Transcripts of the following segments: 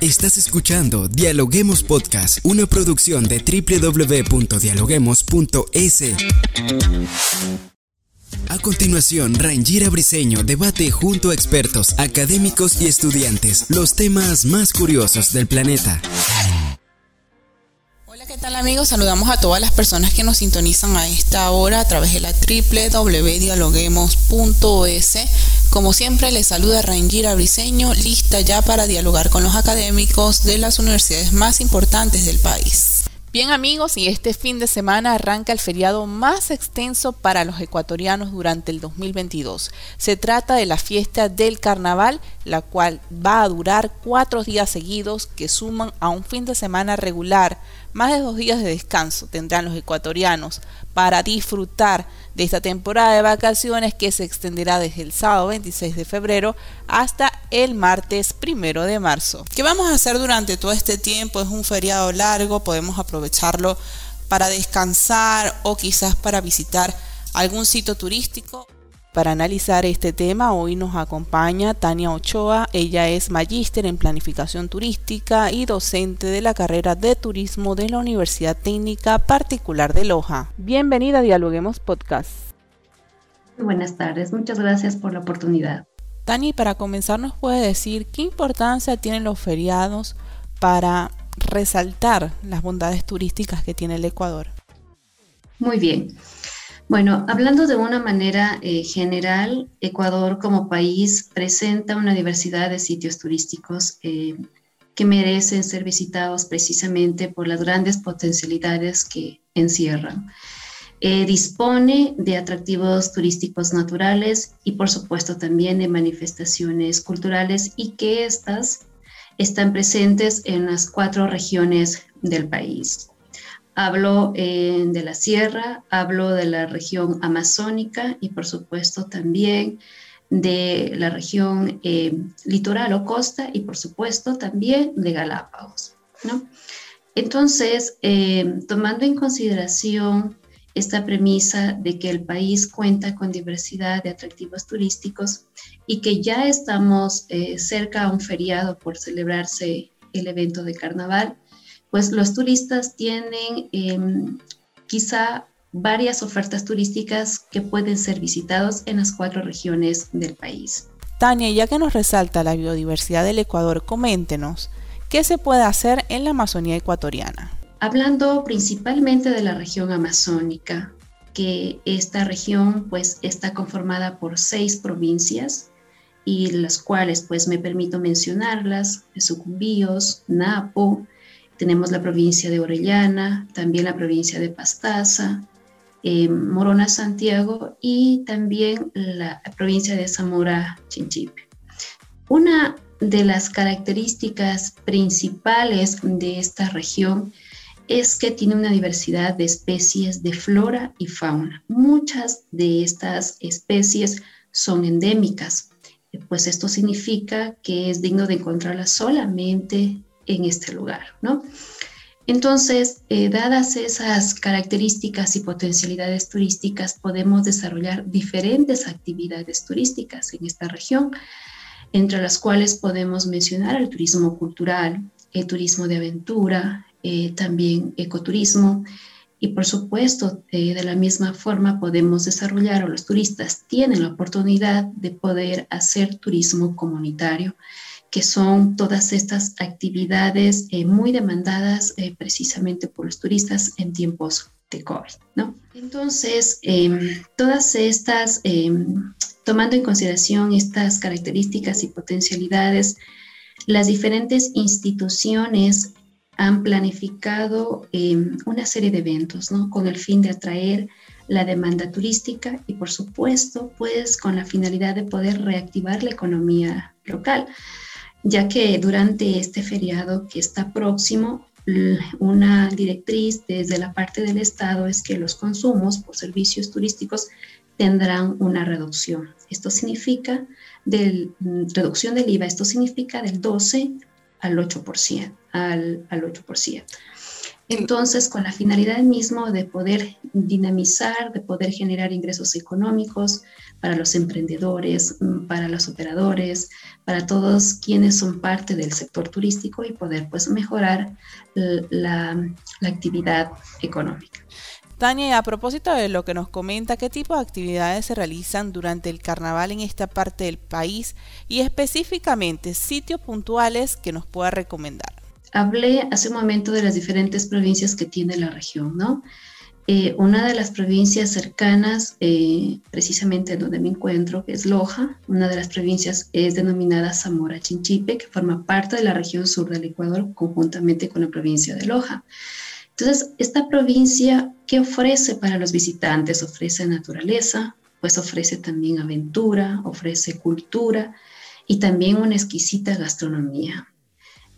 Estás escuchando Dialoguemos Podcast, una producción de www.dialoguemos.es. A continuación, Rangira Briseño debate junto a expertos, académicos y estudiantes los temas más curiosos del planeta. Hola, ¿qué tal amigos? Saludamos a todas las personas que nos sintonizan a esta hora a través de la www.dialoguemos.es como siempre, les saluda Rangira Briseño, lista ya para dialogar con los académicos de las universidades más importantes del país. Bien amigos, y este fin de semana arranca el feriado más extenso para los ecuatorianos durante el 2022. Se trata de la fiesta del carnaval, la cual va a durar cuatro días seguidos que suman a un fin de semana regular. Más de dos días de descanso tendrán los ecuatorianos para disfrutar de esta temporada de vacaciones que se extenderá desde el sábado 26 de febrero hasta el martes 1 de marzo. ¿Qué vamos a hacer durante todo este tiempo? Es un feriado largo, podemos aprovecharlo para descansar o quizás para visitar algún sitio turístico. Para analizar este tema, hoy nos acompaña Tania Ochoa. Ella es magíster en planificación turística y docente de la carrera de turismo de la Universidad Técnica Particular de Loja. Bienvenida a Dialoguemos Podcast. Buenas tardes, muchas gracias por la oportunidad. Tani, para comenzar, ¿nos puede decir qué importancia tienen los feriados para resaltar las bondades turísticas que tiene el Ecuador? Muy bien. Bueno, hablando de una manera eh, general, Ecuador como país presenta una diversidad de sitios turísticos eh, que merecen ser visitados precisamente por las grandes potencialidades que encierran. Eh, dispone de atractivos turísticos naturales y por supuesto también de manifestaciones culturales y que estas están presentes en las cuatro regiones del país. Hablo eh, de la sierra, hablo de la región amazónica y por supuesto también de la región eh, litoral o costa y por supuesto también de Galápagos. Entonces, eh, tomando en consideración esta premisa de que el país cuenta con diversidad de atractivos turísticos y que ya estamos cerca a un feriado por celebrarse el evento de carnaval, pues los turistas tienen em, quizá varias ofertas turísticas que pueden ser visitados en las cuatro regiones del país. Tania, ya que nos resalta la biodiversidad del Ecuador, coméntenos, ¿qué se puede hacer en la Amazonía ecuatoriana? Hablando principalmente de la región amazónica, que esta región pues está conformada por seis provincias y las cuales pues me permito mencionarlas, Sucumbíos, Napo, tenemos la provincia de Orellana, también la provincia de Pastaza, eh, Morona Santiago y también la provincia de Zamora Chinchipe. Una de las características principales de esta región es que tiene una diversidad de especies de flora y fauna. Muchas de estas especies son endémicas, pues esto significa que es digno de encontrarlas solamente en este lugar, ¿no? Entonces, eh, dadas esas características y potencialidades turísticas, podemos desarrollar diferentes actividades turísticas en esta región, entre las cuales podemos mencionar el turismo cultural, el turismo de aventura, eh, también ecoturismo, y por supuesto, eh, de la misma forma podemos desarrollar, o los turistas tienen la oportunidad de poder hacer turismo comunitario que son todas estas actividades eh, muy demandadas eh, precisamente por los turistas en tiempos de COVID, ¿no? Entonces, em, todas estas, em, tomando en consideración estas características y potencialidades, las diferentes instituciones han planificado em, una serie de eventos, ¿no? Con el fin de atraer la demanda turística y, por supuesto, pues con la finalidad de poder reactivar la economía local ya que durante este feriado que está próximo, una directriz desde la parte del Estado es que los consumos por servicios turísticos tendrán una reducción. Esto significa del, reducción del IVA, esto significa del 12 al 8%. Al, al 8%. Entonces, con la finalidad mismo de poder dinamizar, de poder generar ingresos económicos para los emprendedores, mm, para los operadores, para todos quienes son parte del sector turístico y poder pues mejorar la, la actividad económica. Tania, a propósito de lo que nos comenta, ¿qué tipo de actividades se realizan durante el carnaval en esta parte del país y específicamente sitios puntuales que nos pueda recomendar? Hablé hace un momento de las diferentes provincias que tiene la región, ¿no? Eh, una de las provincias cercanas, eh, precisamente donde me encuentro, es Loja. Una de las provincias es denominada Zamora Chinchipe, que forma parte de la región sur del Ecuador, conjuntamente con la provincia de Loja. Entonces, esta provincia, ¿qué ofrece para los visitantes? Ofrece naturaleza, pues ofrece también aventura, ofrece cultura y también una exquisita gastronomía.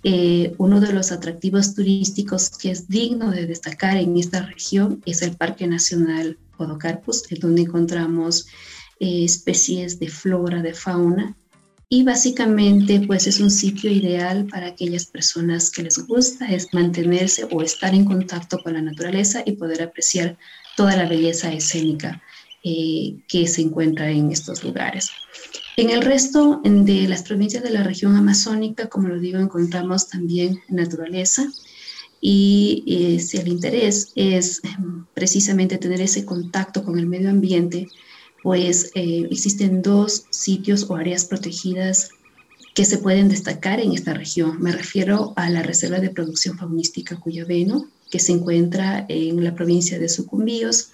Eh, uno de los atractivos turísticos que es digno de destacar en esta región es el Parque Nacional Podocarpus, donde encontramos eh, especies de flora, de fauna, y básicamente pues es un sitio ideal para aquellas personas que les gusta es mantenerse o estar en contacto con la naturaleza y poder apreciar toda la belleza escénica eh, que se encuentra en estos lugares. En el resto de las provincias de la región amazónica, como lo digo, encontramos también naturaleza y eh, si el interés es em, precisamente tener ese contacto con el medio ambiente, pues eh, existen dos sitios o áreas protegidas que se pueden destacar en esta región. Me refiero a la Reserva de Producción Faunística Cuyabeno, que se encuentra en la provincia de Sucumbíos,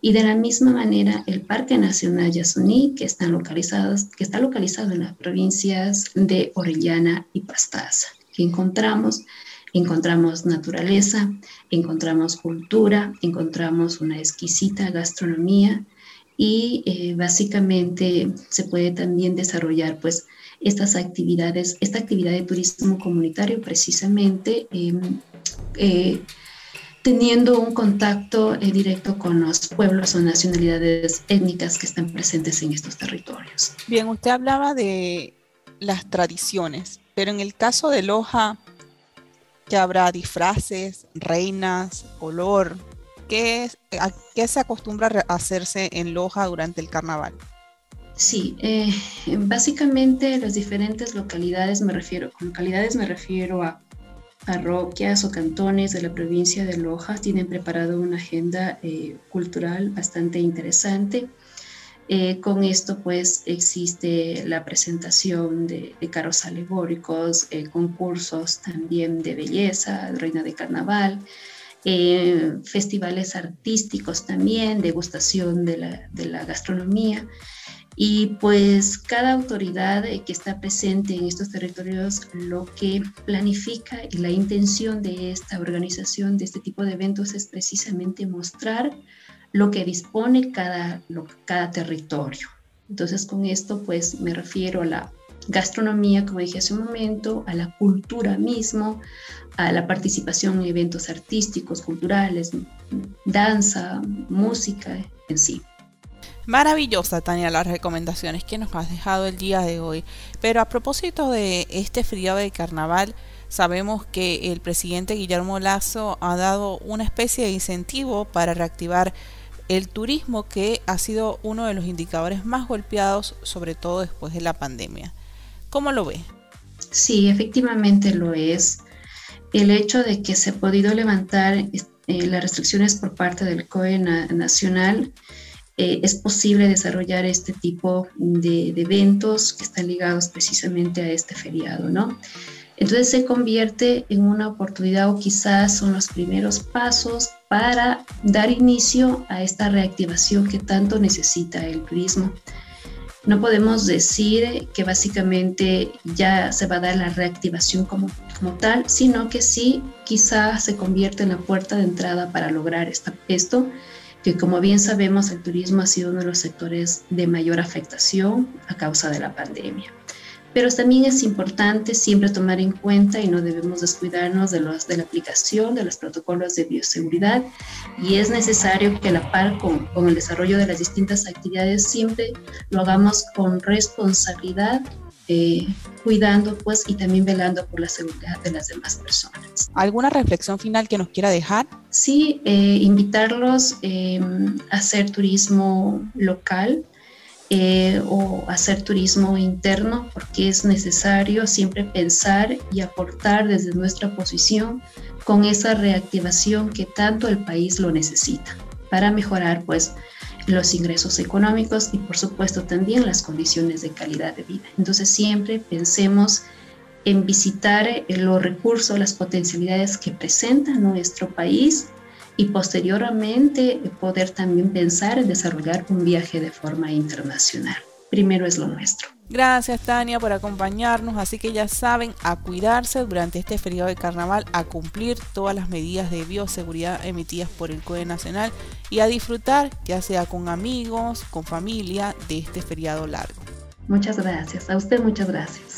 y de la misma manera el Parque Nacional Yasuní, que, están localizados, que está localizado en las provincias de Orellana y Pastaza, que encontramos encontramos naturaleza, encontramos cultura, encontramos una exquisita gastronomía y eh, básicamente se puede también desarrollar pues estas actividades, esta actividad de turismo comunitario precisamente em, eh, teniendo un contacto eh, directo con los pueblos o nacionalidades étnicas que están presentes en estos territorios. Bien, usted hablaba de las tradiciones, pero en el caso de Loja, que habrá disfraces, reinas, olor, ¿qué, ¿qué se acostumbra a hacerse en Loja durante el carnaval? Sí, eh, básicamente las diferentes localidades me refiero, con localidades me refiero a parroquias o cantones de la provincia de Loja tienen preparado una agenda eh, cultural bastante interesante. Eh, con esto pues existe la presentación de, carros alegóricos, eh, concursos también de belleza, reina de carnaval, festivales artísticos también, degustación de la, de la gastronomía. Y pues cada autoridad eh, que está presente en estos territorios lo que planifica y la intención de esta organización de este tipo de eventos es precisamente mostrar lo que dispone cada, cada territorio. Entonces con esto pues me refiero a la gastronomía, como dije hace un momento, a la cultura mismo, a la participación en eventos artísticos, culturales, danza, música en sí. Maravillosa, Tania, las recomendaciones que nos has dejado el día de hoy. Pero a propósito de este frío de carnaval, sabemos que el presidente Guillermo Lazo ha dado una especie de incentivo para reactivar el turismo que ha sido uno de los indicadores más golpeados, sobre todo después de la pandemia. ¿Cómo lo ve? Sí, efectivamente lo es. El hecho de que se ha podido levantar eh, las restricciones por parte del COE nacional eh, es posible desarrollar este tipo de, eventos que están ligados precisamente a este feriado, ¿no? Entonces se convierte en una oportunidad o quizás son los primeros pasos para dar inicio a esta reactivación que tanto necesita el turismo. No podemos decir que básicamente ya se va a dar la reactivación como, como tal, sino que sí quizás se convierte en la puerta de entrada para lograr esta, esto que como bien sabemos el turismo ha sido uno de los sectores de mayor afectación a causa de la pandemia. Pero también es importante siempre tomar en cuenta y no debemos descuidarnos de, los, de la aplicación de los protocolos de bioseguridad y es necesario que a la par con, con el desarrollo de las distintas actividades siempre lo hagamos con responsabilidad eh, cuidando pues y también velando por la seguridad de las demás personas. ¿Alguna reflexión final que nos quiera dejar? Sí, eh, invitarlos em, a hacer turismo local. Eh, o hacer turismo interno, porque es necesario siempre pensar y aportar desde nuestra posición con esa reactivación que tanto el país lo necesita para mejorar pues los ingresos económicos y por supuesto también las condiciones de calidad de vida. Entonces siempre pensemos en visitar eh, los recursos, las potencialidades que presenta nuestro país y posteriormente poder también pensar en desarrollar un viaje de forma internacional. Primero es lo nuestro. Gracias Tania por acompañarnos, así que ya saben, a cuidarse durante este feriado de carnaval, a cumplir todas las medidas de bioseguridad emitidas por el COE Nacional y a disfrutar, ya sea con amigos, con familia, de este feriado largo. Muchas gracias, a usted muchas gracias.